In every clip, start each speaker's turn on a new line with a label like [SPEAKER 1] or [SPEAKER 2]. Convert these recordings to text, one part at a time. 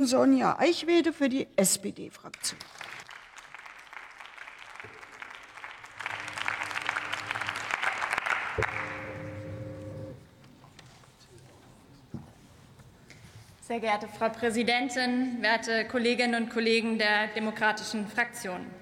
[SPEAKER 1] Sonja Eichwede für die SPD-Fraktion.
[SPEAKER 2] Sehr geehrte Frau Präsidentin, werte Kolleginnen und Kollegen der Demokratischen Fraktion!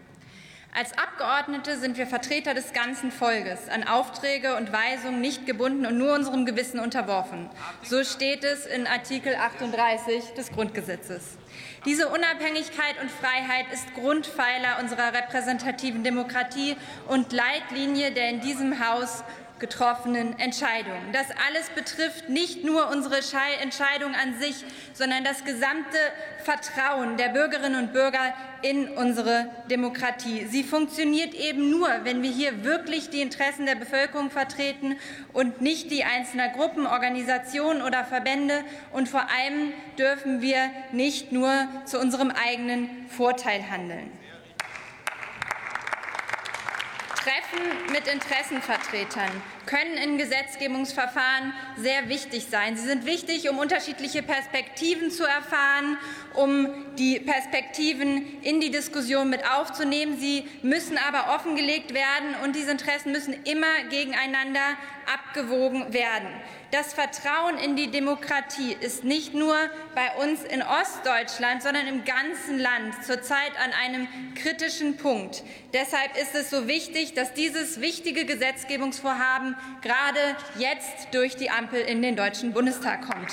[SPEAKER 2] Als Abgeordnete sind wir Vertreter des ganzen Volkes, an Aufträge und Weisungen nicht gebunden und nur unserem Gewissen unterworfen. So steht es in Artikel 38 des Grundgesetzes. Diese Unabhängigkeit und Freiheit ist Grundpfeiler unserer repräsentativen Demokratie und Leitlinie der in diesem Haus getroffenen Entscheidungen. Das alles betrifft nicht nur unsere Entscheidung an sich, sondern das gesamte Vertrauen der Bürgerinnen und Bürger in unsere Demokratie. Sie funktioniert eben nur, wenn wir hier wirklich die Interessen der Bevölkerung vertreten und nicht die einzelner Gruppen, Organisationen oder Verbände. Und vor allem dürfen wir nicht nur zu unserem eigenen Vorteil handeln. Treffen mit Interessenvertretern können in Gesetzgebungsverfahren sehr wichtig sein. Sie sind wichtig, um unterschiedliche Perspektiven zu erfahren, um die Perspektiven in die Diskussion mit aufzunehmen. Sie müssen aber offengelegt werden, und diese Interessen müssen immer gegeneinander abgewogen werden. Das Vertrauen in die Demokratie ist nicht nur bei uns in Ostdeutschland, sondern im ganzen Land zurzeit an einem kritischen Punkt. Deshalb ist es so wichtig, dass dieses wichtige Gesetzgebungsvorhaben gerade jetzt durch die Ampel in den Deutschen Bundestag kommt.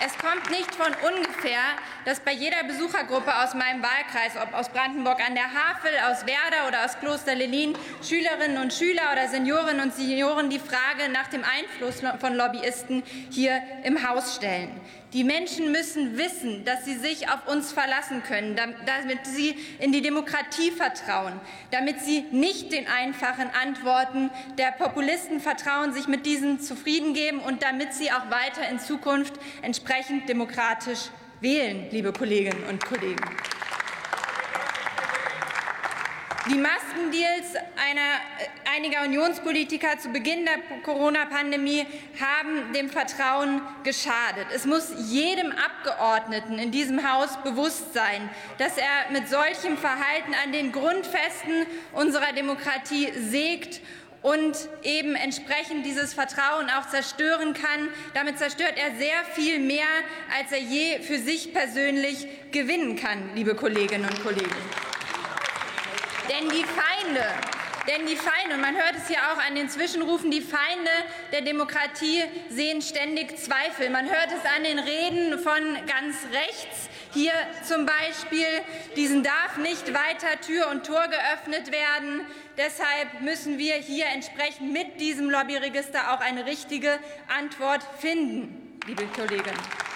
[SPEAKER 2] Es kommt nicht von ungefähr, dass bei jeder Besuchergruppe aus meinem Wahlkreis, ob aus Brandenburg an der Havel, aus Werder oder aus Kloster Lelin, Schülerinnen und Schüler oder Seniorinnen und Senioren die Frage nach dem Einfluss von Lobbyisten hier im Haus stellen. Die Menschen müssen wissen, dass sie sich auf uns verlassen können, damit sie in die Demokratie vertrauen, damit sie nicht den einfachen Antworten der Populisten vertrauen, sich mit diesen zufrieden geben und damit sie auch weiter in Zukunft entsprechend demokratisch wählen, liebe Kolleginnen und Kollegen. Die Maskendeals einer, äh, einiger Unionspolitiker zu Beginn der Corona-Pandemie haben dem Vertrauen geschadet. Es muss jedem Abgeordneten in diesem Haus bewusst sein, dass er mit solchem Verhalten an den Grundfesten unserer Demokratie sägt und eben entsprechend dieses Vertrauen auch zerstören kann. Damit zerstört er sehr viel mehr, als er je für sich persönlich gewinnen kann, liebe Kolleginnen und Kollegen. Denn die Feinde, denn die Feinde, und man hört es ja auch an den Zwischenrufen, die Feinde der Demokratie sehen ständig Zweifel. Man hört es an den Reden von ganz rechts. Hier zum Beispiel, diesen darf nicht weiter Tür und Tor geöffnet werden. Deshalb müssen wir hier entsprechend mit diesem Lobbyregister auch eine richtige Antwort finden, liebe Kolleginnen.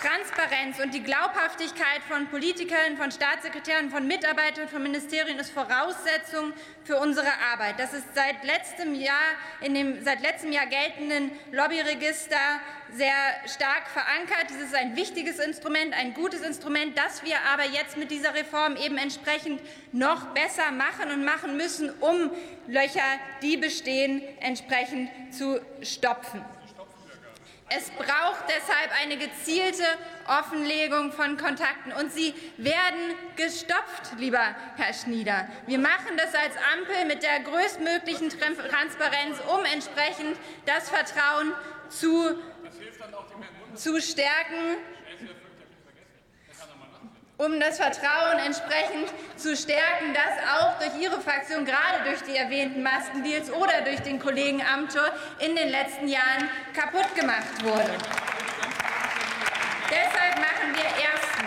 [SPEAKER 2] Transparenz und die Glaubhaftigkeit von Politikern, von Staatssekretären, von Mitarbeitern von Ministerien ist Voraussetzung für unsere Arbeit. Das ist seit letztem Jahr in dem seit letztem Jahr geltenden Lobbyregister sehr stark verankert. Dies ist ein wichtiges Instrument, ein gutes Instrument, das wir aber jetzt mit dieser Reform eben entsprechend noch besser machen und machen müssen, um Löcher, die bestehen, entsprechend zu stopfen. Es braucht deshalb eine gezielte Offenlegung von Kontakten. Und sie werden gestopft, lieber Herr Schnieder. Wir machen das als Ampel mit der größtmöglichen Transparenz, um entsprechend das Vertrauen zu, zu stärken um das Vertrauen entsprechend zu stärken, das auch durch Ihre Fraktion, gerade durch die erwähnten Maskendeals oder durch den Kollegen Amthor in den letzten Jahren kaputt gemacht wurde. Deshalb machen wir erstens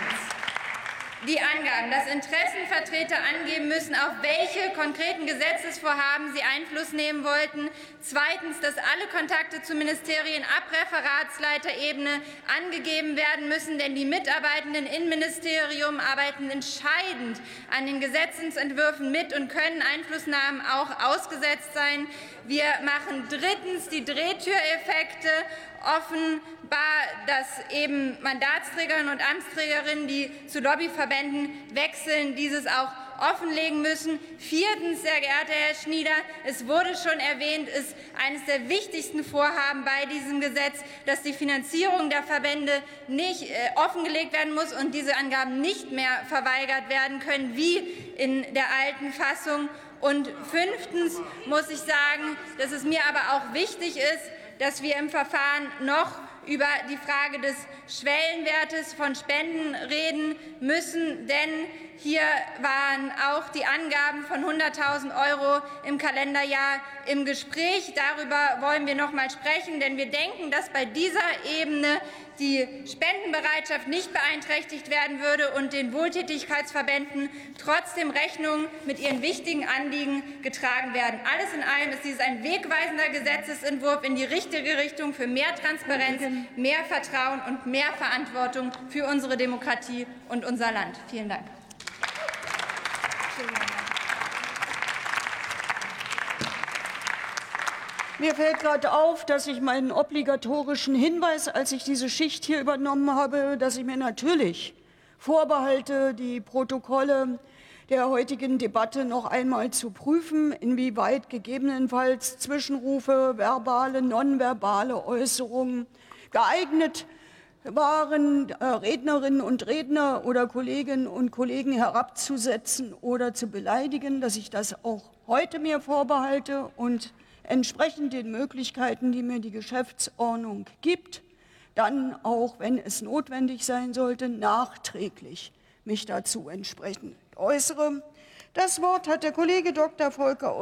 [SPEAKER 2] die Angaben, dass Interessenvertreter angeben müssen, auf welche konkreten Gesetzesvorhaben sie Einfluss nehmen wollten. Zweitens, dass alle Kontakte zu Ministerien ab Referatsleiterebene angegeben werden müssen, denn die Mitarbeitenden im Ministerium arbeiten entscheidend an den Gesetzentwürfen mit und können Einflussnahmen auch ausgesetzt sein. Wir machen drittens die Drehtüreffekte offenbar, dass eben Mandatsträgerinnen und Amtsträgerinnen, die zu Lobbyverbänden wechseln, dieses auch offenlegen müssen. Viertens, sehr geehrter Herr Schnieder, es wurde schon erwähnt, ist eines der wichtigsten Vorhaben bei diesem Gesetz, dass die Finanzierung der Verbände nicht äh, offengelegt werden muss und diese Angaben nicht mehr verweigert werden können, wie in der alten Fassung. Und fünftens muss ich sagen, dass es mir aber auch wichtig ist, dass wir im Verfahren noch über die Frage des Schwellenwertes von Spenden reden müssen, denn hier waren auch die Angaben von 100.000 Euro im Kalenderjahr im Gespräch. Darüber wollen wir noch mal sprechen, denn wir denken, dass bei dieser Ebene die Spendenbereitschaft nicht beeinträchtigt werden würde und den Wohltätigkeitsverbänden trotzdem Rechnung mit ihren wichtigen Anliegen getragen werden. Alles in allem ist dies ein wegweisender Gesetzesentwurf in die richtige Richtung für mehr Transparenz, mehr Vertrauen und mehr Verantwortung für unsere Demokratie und unser Land. Vielen Dank.
[SPEAKER 1] Mir fällt gerade auf, dass ich meinen obligatorischen Hinweis, als ich diese Schicht hier übernommen habe, dass ich mir natürlich vorbehalte, die Protokolle der heutigen Debatte noch einmal zu prüfen, inwieweit gegebenenfalls Zwischenrufe, verbale, nonverbale Äußerungen geeignet waren, äh, Rednerinnen und Redner oder Kolleginnen und Kollegen herabzusetzen oder zu beleidigen, dass ich das auch heute mir vorbehalte und entsprechend den Möglichkeiten, die mir die Geschäftsordnung gibt, dann auch, wenn es notwendig sein sollte, nachträglich mich dazu entsprechend äußere. Das Wort hat der Kollege Dr. Volker